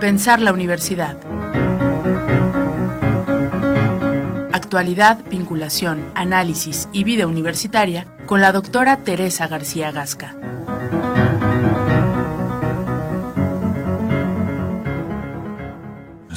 Pensar la universidad. Actualidad, vinculación, análisis y vida universitaria con la doctora Teresa García Gasca.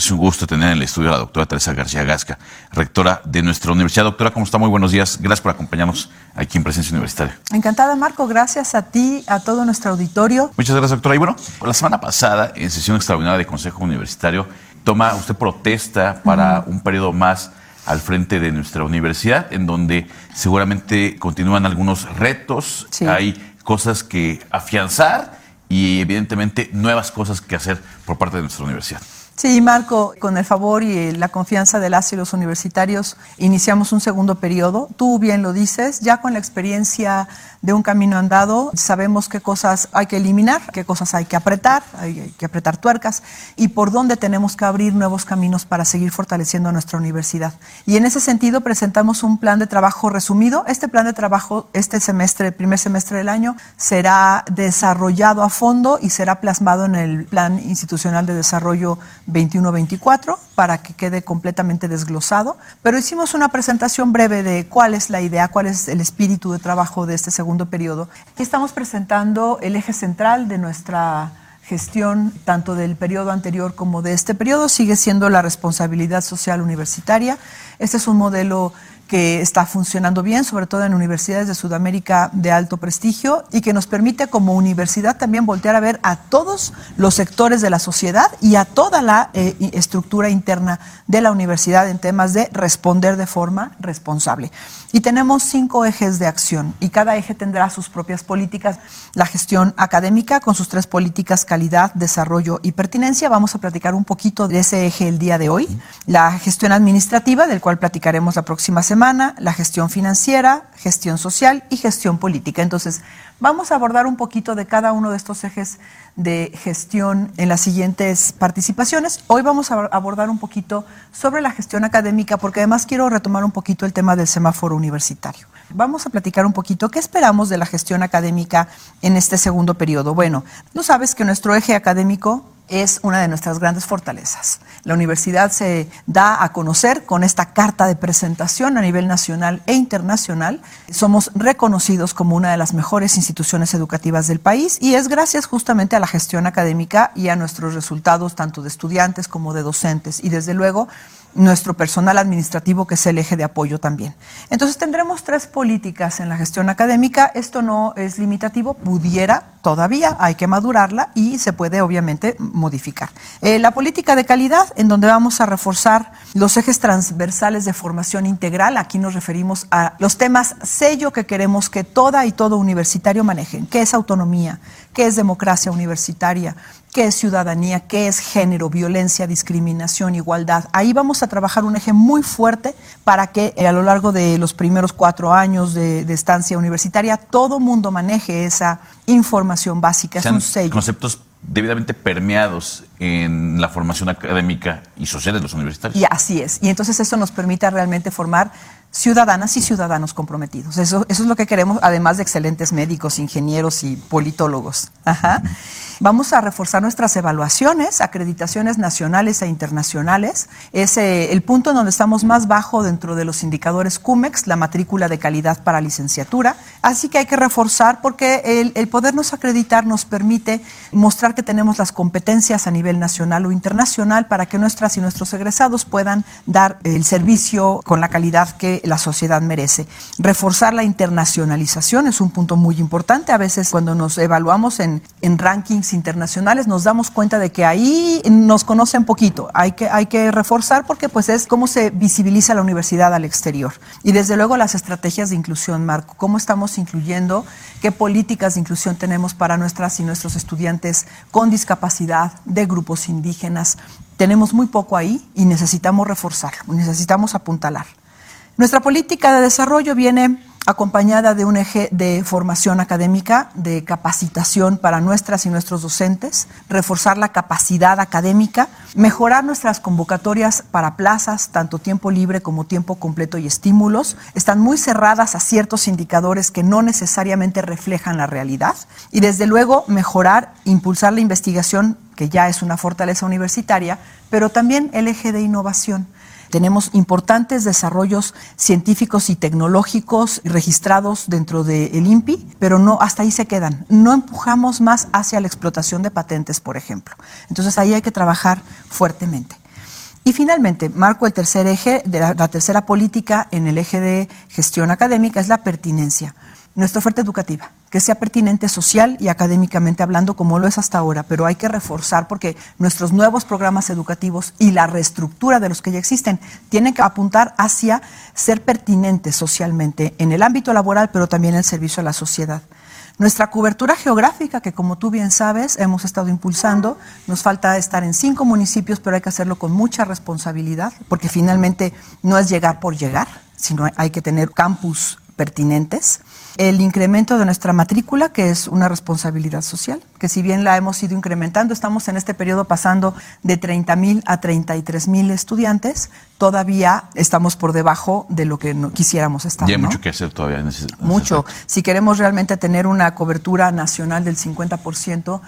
Es un gusto tener en el estudio a la doctora Teresa García Gasca, rectora de nuestra universidad. Doctora, ¿cómo está? Muy buenos días. Gracias por acompañarnos aquí en Presencia Universitaria. Encantada, Marco. Gracias a ti, a todo nuestro auditorio. Muchas gracias, doctora. Y bueno, la semana pasada, en sesión extraordinaria de Consejo Universitario, toma usted protesta para un periodo más al frente de nuestra universidad, en donde seguramente continúan algunos retos, hay cosas que afianzar y evidentemente nuevas cosas que hacer por parte de nuestra universidad. Sí, Marco, con el favor y la confianza de las y los universitarios, iniciamos un segundo periodo. Tú bien lo dices, ya con la experiencia de un camino andado, sabemos qué cosas hay que eliminar, qué cosas hay que apretar, hay que apretar tuercas y por dónde tenemos que abrir nuevos caminos para seguir fortaleciendo nuestra universidad. Y en ese sentido presentamos un plan de trabajo resumido. Este plan de trabajo, este semestre, primer semestre del año, será desarrollado a fondo y será plasmado en el Plan Institucional de Desarrollo 21-24 para que quede completamente desglosado, pero hicimos una presentación breve de cuál es la idea, cuál es el espíritu de trabajo de este segundo periodo. Aquí estamos presentando el eje central de nuestra gestión, tanto del periodo anterior como de este periodo, sigue siendo la responsabilidad social universitaria. Este es un modelo que está funcionando bien, sobre todo en universidades de Sudamérica de alto prestigio y que nos permite como universidad también voltear a ver a todos los sectores de la sociedad y a toda la eh, estructura interna de la universidad en temas de responder de forma responsable. Y tenemos cinco ejes de acción y cada eje tendrá sus propias políticas. La gestión académica con sus tres políticas, calidad, desarrollo y pertinencia. Vamos a platicar un poquito de ese eje el día de hoy. La gestión administrativa, del cual platicaremos la próxima semana la gestión financiera, gestión social y gestión política. Entonces, vamos a abordar un poquito de cada uno de estos ejes de gestión en las siguientes participaciones. Hoy vamos a abordar un poquito sobre la gestión académica porque además quiero retomar un poquito el tema del semáforo universitario. Vamos a platicar un poquito qué esperamos de la gestión académica en este segundo periodo. Bueno, no sabes que nuestro eje académico es una de nuestras grandes fortalezas. La universidad se da a conocer con esta carta de presentación a nivel nacional e internacional. Somos reconocidos como una de las mejores instituciones educativas del país y es gracias justamente a la gestión académica y a nuestros resultados tanto de estudiantes como de docentes y desde luego nuestro personal administrativo, que es el eje de apoyo también. Entonces tendremos tres políticas en la gestión académica. Esto no es limitativo, pudiera todavía, hay que madurarla y se puede obviamente modificar. Eh, la política de calidad, en donde vamos a reforzar los ejes transversales de formación integral. Aquí nos referimos a los temas sello que queremos que toda y todo universitario manejen, ¿Qué es autonomía, qué es democracia universitaria, qué es ciudadanía, qué es género, violencia, discriminación, igualdad. Ahí vamos a trabajar un eje muy fuerte para que eh, a lo largo de los primeros cuatro años de, estancia universitaria todo mundo maneje esa información básica. es un sello. Conceptos debidamente permeados en la formación académica y social de los universitarios. Y así es. Y entonces eso nos permite realmente formar ciudadanas y ciudadanos comprometidos. Eso, eso es lo que queremos, además de excelentes médicos, ingenieros y politólogos. Ajá. Vamos a reforzar nuestras evaluaciones, acreditaciones nacionales e internacionales. Es eh, el punto en donde estamos más bajo dentro de los indicadores CUMEX, la matrícula de calidad para licenciatura. Así que hay que reforzar porque el, podernos acreditar nos permite mostrar que tenemos las competencias a nivel nacional o internacional para que nuestras y nuestros egresados puedan dar el servicio con la calidad que la sociedad merece. Reforzar la internacionalización es un punto muy importante. A veces cuando nos evaluamos en, en rankings internacionales, nos damos cuenta de que ahí nos conocen poquito. Hay que, hay que reforzar porque pues es cómo se visibiliza la universidad al exterior. Y desde luego las estrategias de inclusión, Marco, cómo estamos incluyendo, qué políticas de inclusión tenemos para nuestras y nuestros estudiantes con discapacidad, de grupos indígenas. Tenemos muy poco ahí y necesitamos reforzar, necesitamos apuntalar. Nuestra política de desarrollo viene acompañada de un eje de formación académica, de capacitación para nuestras y nuestros docentes, reforzar la capacidad académica, mejorar nuestras convocatorias para plazas, tanto tiempo libre como tiempo completo y estímulos. Están muy cerradas a ciertos indicadores que no necesariamente reflejan la realidad. Y desde luego mejorar, impulsar la investigación, que ya es una fortaleza universitaria, pero también el eje de innovación tenemos importantes desarrollos científicos y tecnológicos registrados dentro del INPI, pero no hasta ahí se quedan. No empujamos más hacia la explotación de patentes, por ejemplo. Entonces ahí hay que trabajar fuertemente. Y finalmente, marco el tercer eje de la tercera política en el eje de gestión académica es la pertinencia nuestra oferta educativa, que sea pertinente social y académicamente hablando como lo es hasta ahora, pero hay que reforzar porque nuestros nuevos programas educativos y la reestructura de los que ya existen tienen que apuntar hacia ser pertinentes socialmente en el ámbito laboral, pero también en el servicio a la sociedad. Nuestra cobertura geográfica, que como tú bien sabes, hemos estado impulsando, nos falta estar en cinco municipios, pero hay que hacerlo con mucha responsabilidad, porque finalmente no es llegar por llegar, sino hay que tener campus pertinentes el incremento de nuestra matrícula, que es una responsabilidad social, que si bien la hemos ido incrementando, estamos en este periodo pasando de 30 mil a 33 mil estudiantes, todavía estamos por debajo de lo que quisiéramos estar. Y hay mucho que hacer todavía en ese, Mucho. si queremos realmente tener una cobertura nacional del 50%,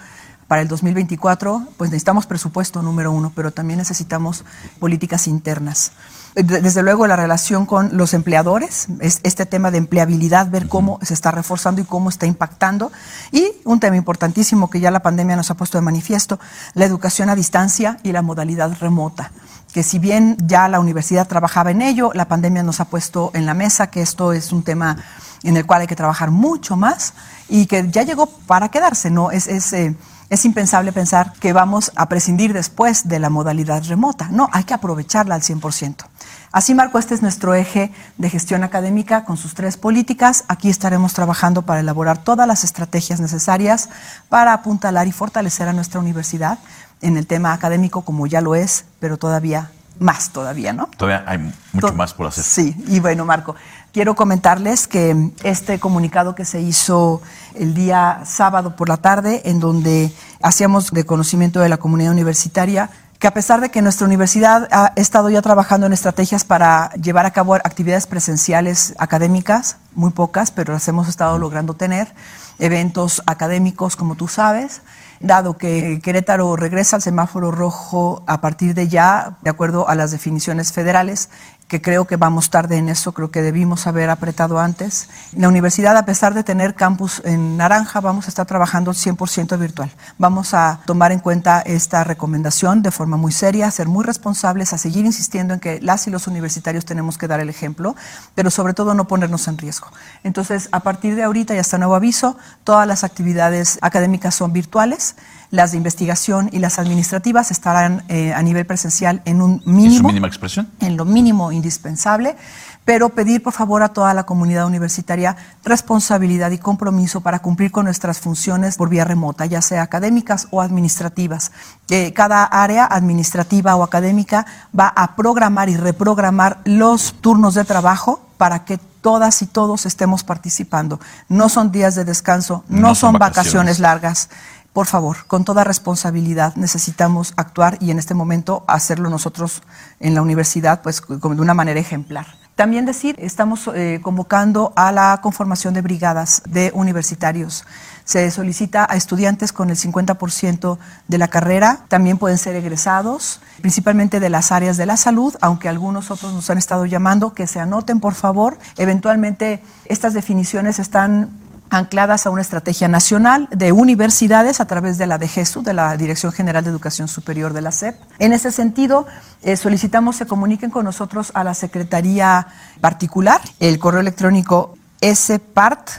para el 2024, pues necesitamos presupuesto número uno, pero también necesitamos políticas internas. Desde luego la relación con los empleadores, es este tema de empleabilidad, ver cómo se está reforzando y cómo está impactando. Y un tema importantísimo que ya la pandemia nos ha puesto de manifiesto, la educación a distancia y la modalidad remota que si bien ya la universidad trabajaba en ello, la pandemia nos ha puesto en la mesa que esto es un tema en el cual hay que trabajar mucho más y que ya llegó para quedarse, ¿no? Es, es eh, es impensable pensar que vamos a prescindir después de la modalidad remota. No, hay que aprovecharla al 100%. Así, Marco, este es nuestro eje de gestión académica con sus tres políticas. Aquí estaremos trabajando para elaborar todas las estrategias necesarias para apuntalar y fortalecer a nuestra universidad en el tema académico como ya lo es, pero todavía más todavía, ¿no? Todavía hay mucho más por hacer. Sí, y bueno, Marco, Quiero comentarles que este comunicado que se hizo el día sábado por la tarde, en donde hacíamos de conocimiento de la comunidad universitaria, que a pesar de que nuestra universidad ha estado ya trabajando en estrategias para llevar a cabo actividades presenciales académicas, muy pocas, pero las hemos estado logrando tener, eventos académicos, como tú sabes, dado que Querétaro regresa al semáforo rojo a partir de ya, de acuerdo a las definiciones federales, que creo que vamos tarde en eso, creo que debimos haber apretado antes. La universidad, a pesar de tener campus en naranja, vamos a estar trabajando 100% virtual. Vamos a tomar en cuenta esta recomendación de forma muy seria, ser muy responsables, a seguir insistiendo en que las y los universitarios tenemos que dar el ejemplo, pero sobre todo no ponernos en riesgo. Entonces, a partir de ahorita y hasta nuevo aviso, todas las actividades académicas son virtuales las de investigación y las administrativas estarán eh, a nivel presencial en un mínimo. ¿En su mínima expresión? En lo mínimo indispensable, pero pedir por favor a toda la comunidad universitaria responsabilidad y compromiso para cumplir con nuestras funciones por vía remota, ya sea académicas o administrativas. Eh, cada área administrativa o académica va a programar y reprogramar los turnos de trabajo para que todas y todos estemos participando. No son días de descanso, no, son, vacaciones largas por favor, con toda responsabilidad necesitamos actuar y en este momento hacerlo nosotros en la universidad, pues de una manera ejemplar. También decir, estamos eh, convocando a la conformación de brigadas de universitarios. Se solicita a estudiantes con el 50% de la carrera, también pueden ser egresados, principalmente de las áreas de la salud, aunque algunos otros nos han estado llamando, que se anoten por favor. Eventualmente estas definiciones están ancladas a una estrategia nacional de universidades a través de la DGESU, de la Dirección General de Educación Superior de la SEP. En ese sentido, eh, solicitamos se comuniquen con nosotros a la Secretaría particular, el correo electrónico spart.uac.mx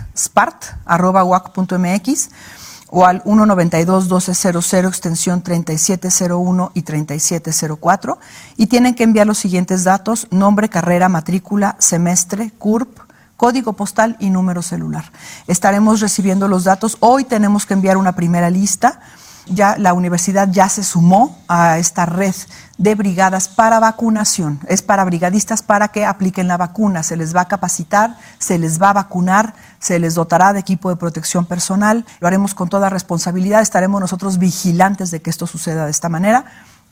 o al 192-1200 extensión 3701 y 3704 y tienen que enviar los siguientes datos, nombre, carrera, matrícula, semestre, CURP, código postal y número celular. Estaremos recibiendo los datos. Hoy tenemos que enviar una primera lista Ya la universidad ya se sumó a esta red de brigadas para vacunación. Es para brigadistas para que apliquen la vacuna. Se les va a capacitar, se les va a vacunar, se les dotará de equipo de protección personal. Lo haremos con toda responsabilidad. Estaremos nosotros vigilantes de que esto suceda de esta manera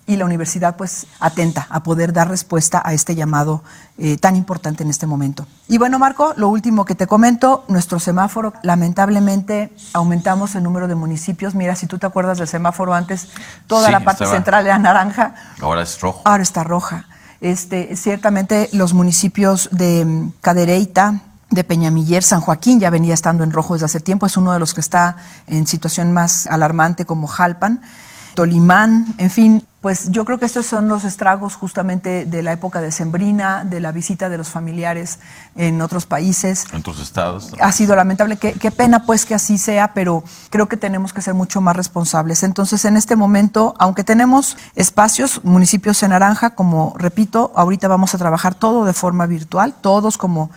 y la universidad pues atenta a poder dar respuesta a este llamado eh, tan importante en este momento. Y bueno, Marco, lo último que te comento, nuestro semáforo, lamentablemente aumentamos el número de municipios. Mira, si tú te acuerdas del semáforo antes, toda Sí, la parte estaba- central era naranja, Ahora es rojo. ahora está roja. Este, ciertamente los municipios de mm, Cadereyta, de Peñamiller, San Joaquín ya venía estando en rojo desde hace tiempo, es uno de los que está en situación más alarmante como Jalpan, Tolimán, en fin, pues yo creo que estos son los estragos justamente de la época decembrina, de la visita de los familiares en otros países. En otros estados. Ha sido lamentable, qué, qué pena pues que así sea, pero creo que tenemos que ser mucho más responsables. Entonces, en este momento, aunque tenemos espacios, municipios en naranja, como repito, ahorita vamos a trabajar todo de forma virtual, todos como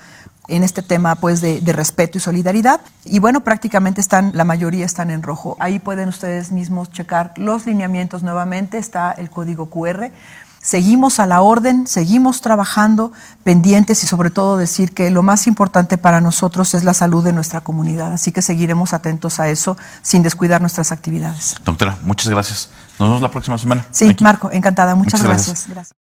en este tema pues de, de respeto y solidaridad. Y bueno, prácticamente están, la mayoría están en rojo. Ahí pueden ustedes mismos checar los lineamientos nuevamente, está el código QR. Seguimos a la orden, seguimos trabajando pendientes y sobre todo decir que lo más importante para nosotros es la salud de nuestra comunidad. Así que seguiremos atentos a eso sin descuidar nuestras actividades. Doctora, muchas gracias. Nos vemos la próxima semana. Sí, you. Marco, encantada. Muchas, Muchas gracias. gracias. gracias.